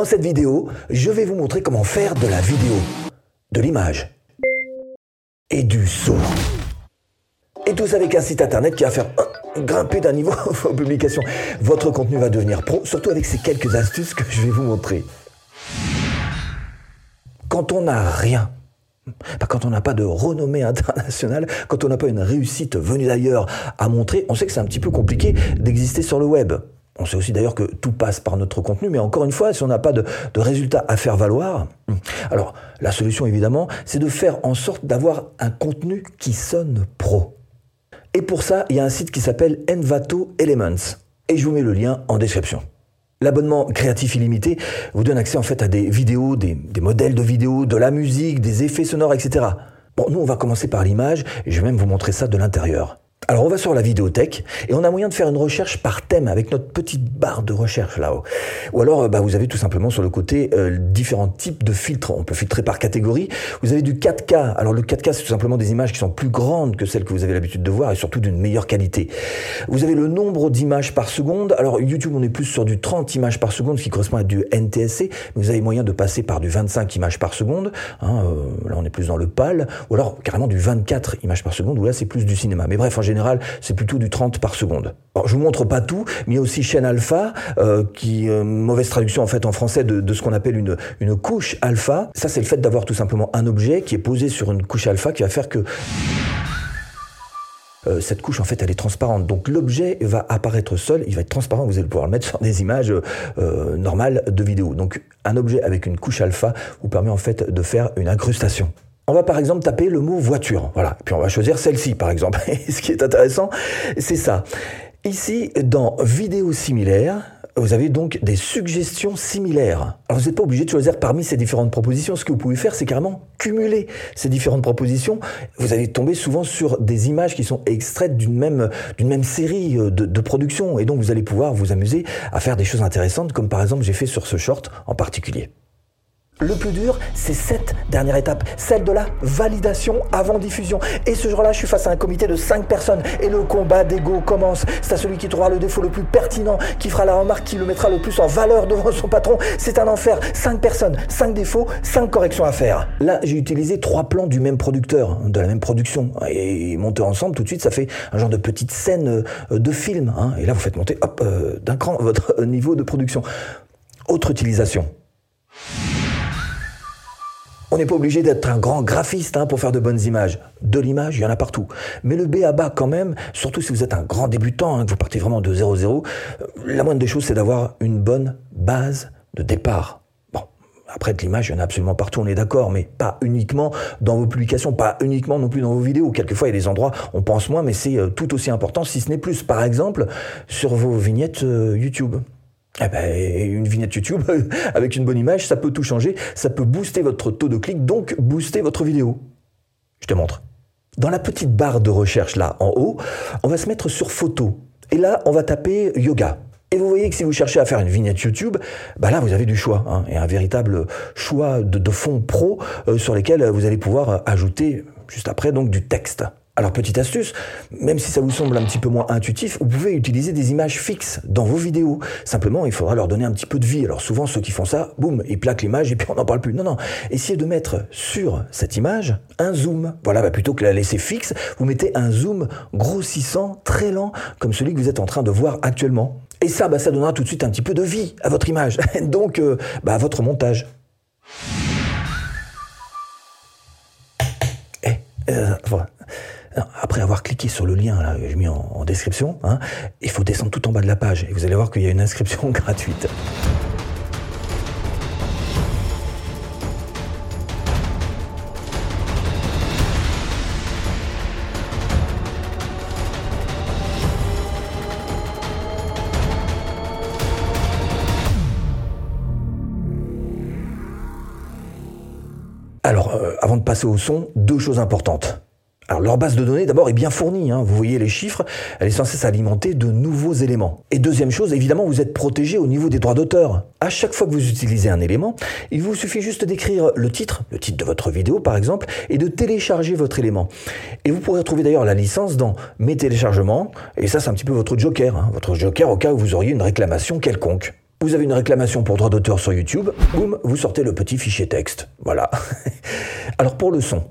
Dans cette vidéo, je vais vous montrer comment faire de la vidéo, de l'image et du son. Et tout ça avec un site internet qui va faire grimper d'un niveau vos publications. Votre contenu va devenir pro, surtout avec ces quelques astuces que je vais vous montrer. Quand on n'a rien, quand on n'a pas de renommée internationale, quand on n'a pas une réussite venue d'ailleurs à montrer, on sait que c'est un petit peu compliqué d'exister sur le web. On sait aussi d'ailleurs que tout passe par notre contenu, mais encore une fois, si on n'a pas de, résultats à faire valoir, alors la solution évidemment, c'est de faire en sorte d'avoir un contenu qui sonne pro. Et pour ça, il y a un site qui s'appelle Envato Elements. Et je vous mets le lien en description. L'abonnement créatif illimité vous donne accès en fait à des vidéos, des, des, modèles de vidéos, de la musique, des effets sonores, etc. Bon, nous on va commencer par l'image et je vais même vous montrer ça de l'intérieur. Alors on va sur la vidéothèque et on a moyen de faire une recherche par thème avec notre petite barre de recherche là-haut. Ou alors bah, vous avez tout simplement sur le côté euh, différents types de filtres. On peut filtrer par catégorie. Vous avez du 4K. Alors le 4K c'est tout simplement des images qui sont plus grandes que celles que vous avez l'habitude de voir et surtout d'une meilleure qualité. Vous avez le nombre d'images par seconde. Alors YouTube on est plus sur du 30 images par seconde ce qui correspond à du NTSC. Mais vous avez moyen de passer par du 25 images par seconde. Hein, euh, là on est plus dans le PAL. Ou alors carrément du 24 images par seconde où là c'est plus du cinéma. Mais bref en général, c'est plutôt du 30 par seconde. Je vous montre pas tout, mais il y a aussi chaîne alpha, euh, qui euh, mauvaise traduction en fait en français de, ce qu'on appelle une, couche alpha. Ça, c'est le fait d'avoir tout simplement un objet qui est posé sur une couche alpha qui va faire que euh, cette couche en fait elle est transparente donc l'objet va apparaître seul il va être transparent vous allez pouvoir le mettre sur des images normales de vidéo donc un objet avec une couche alpha vous permet en fait de faire une incrustation on va par exemple taper le mot voiture. Voilà. Puis on va choisir celle-ci par exemple. Et ce qui est intéressant, c'est ça. Ici, dans vidéo similaire, vous avez donc des suggestions similaires. Alors vous n'êtes pas obligé de choisir parmi ces différentes propositions. Ce que vous pouvez faire, c'est carrément cumuler ces différentes propositions. Vous allez tomber souvent sur des images qui sont extraites d'une même, même série de, de productions. Et donc vous allez pouvoir vous amuser à faire des choses intéressantes, comme par exemple j'ai fait sur ce short en particulier. Le plus dur, c'est cette dernière étape, celle de la validation avant diffusion. Et ce jour-là, je suis face à un comité de 5 personnes et le combat d'ego commence. C'est à celui qui trouvera le défaut le plus pertinent, qui fera la remarque, qui le mettra le plus en valeur devant son patron. C'est un enfer. 5 personnes, 5 défauts, 5 corrections à faire. Là, j'ai utilisé trois plans du même producteur, de la même production. Et monter ensemble, tout de suite, ça fait un genre de petite scène euh, de film. Hein. Et là, vous faites monter, hop, euh, d'un cran votre niveau de production. Autre utilisation. On n'est pas obligé d'être un grand graphiste hein, pour faire de bonnes images. De l'image, il y en a partout. Mais le B à bas quand même, surtout si vous êtes un grand débutant, hein, que vous partez vraiment de 0-0, euh, la moindre des choses, c'est d'avoir une bonne base de départ. Bon, après de l'image, il y en a absolument partout, on est d'accord, mais pas uniquement dans vos publications, pas uniquement non plus dans vos vidéos. Quelquefois, il y a des endroits, on pense moins, mais c'est euh, tout aussi important, si ce n'est plus. Par exemple, sur vos vignettes euh, YouTube. Eh ben, une vignette YouTube avec une bonne image, ça peut tout changer, ça peut booster votre taux de clic, donc booster votre vidéo. Je te montre. Dans la petite barre de recherche là en haut, on va se mettre sur photo. Et là, on va taper yoga. Et vous voyez que si vous cherchez à faire une vignette YouTube, bah là vous avez du choix, hein, et un véritable choix de, fonds pro euh, sur lesquels vous allez pouvoir ajouter juste après donc du texte. Alors petite astuce, même si ça vous semble un petit peu moins intuitif, vous pouvez utiliser des images fixes dans vos vidéos. Simplement, il faudra leur donner un petit peu de vie. Alors souvent, ceux qui font ça, boum, ils plaquent l'image et puis on n'en parle plus. Non, non, essayez de mettre sur cette image un zoom. Voilà, bah plutôt que la laisser fixe, vous mettez un zoom grossissant, très lent, comme celui que vous êtes en train de voir actuellement. Et ça, bah, ça donnera tout de suite un petit peu de vie à votre image, donc euh, bah, à votre montage. Et, euh. Après avoir cliqué sur le lien que j'ai mis en, en description, hein, il faut descendre tout en bas de la page et vous allez voir qu'il y a une inscription gratuite. Alors, euh, avant de passer au son, deux choses importantes. Alors leur base de données d'abord est bien fournie, hein. vous voyez les chiffres, elle est censée s'alimenter de nouveaux éléments. Et deuxième chose, évidemment vous êtes protégé au niveau des droits d'auteur. À chaque fois que vous utilisez un élément, il vous suffit juste d'écrire le titre, le titre de votre vidéo par exemple, et de télécharger votre élément. Et vous pourrez retrouver d'ailleurs la licence dans mes téléchargements, et ça c'est un petit peu votre joker, hein. votre joker au cas où vous auriez une réclamation quelconque. Vous avez une réclamation pour droit d'auteur sur YouTube, boum, vous sortez le petit fichier texte. Voilà. Alors pour le son,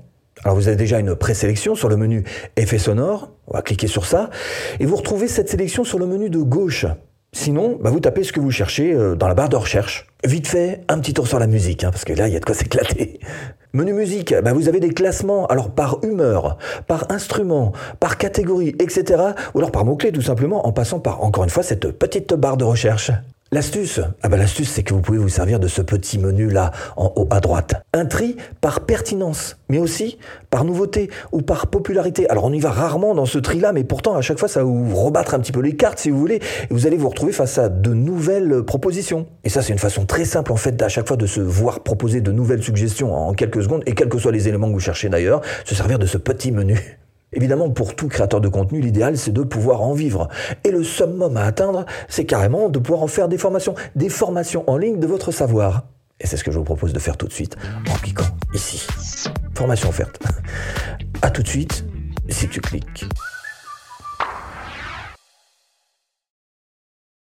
alors vous avez déjà une présélection sur le menu effet sonore, on va cliquer sur ça, et vous retrouvez cette sélection sur le menu de gauche. Sinon, bah, vous tapez ce que vous cherchez euh, dans la barre de recherche. Vite fait, un petit tour sur la musique, hein, parce que là, il y a de quoi s'éclater. Menu musique, bah, vous avez des classements, alors par humeur, par instrument, par catégorie, etc. Ou alors par mots-clés, tout simplement, en passant par, encore une fois, cette petite barre de recherche. L'astuce, ah bah l'astuce c'est que vous pouvez vous servir de ce petit menu là en haut à droite. Un tri par pertinence, mais aussi par nouveauté ou par popularité. Alors on y va rarement dans ce tri là, mais pourtant à chaque fois ça va vous rebattre un petit peu les cartes si vous voulez, et vous allez vous retrouver face à de nouvelles propositions. Et ça c'est une façon très simple en fait à chaque fois de se voir proposer de nouvelles suggestions en quelques secondes, et quels que soient les éléments que vous cherchez d'ailleurs, se servir de ce petit menu. Évidemment, pour tout créateur de contenu, l'idéal, c'est de pouvoir en vivre. Et le summum à atteindre, c'est carrément de pouvoir en faire des formations, des formations en ligne de votre savoir. Et c'est ce que je vous propose de faire tout de suite, en cliquant ici. Formation offerte. À tout de suite, si tu cliques.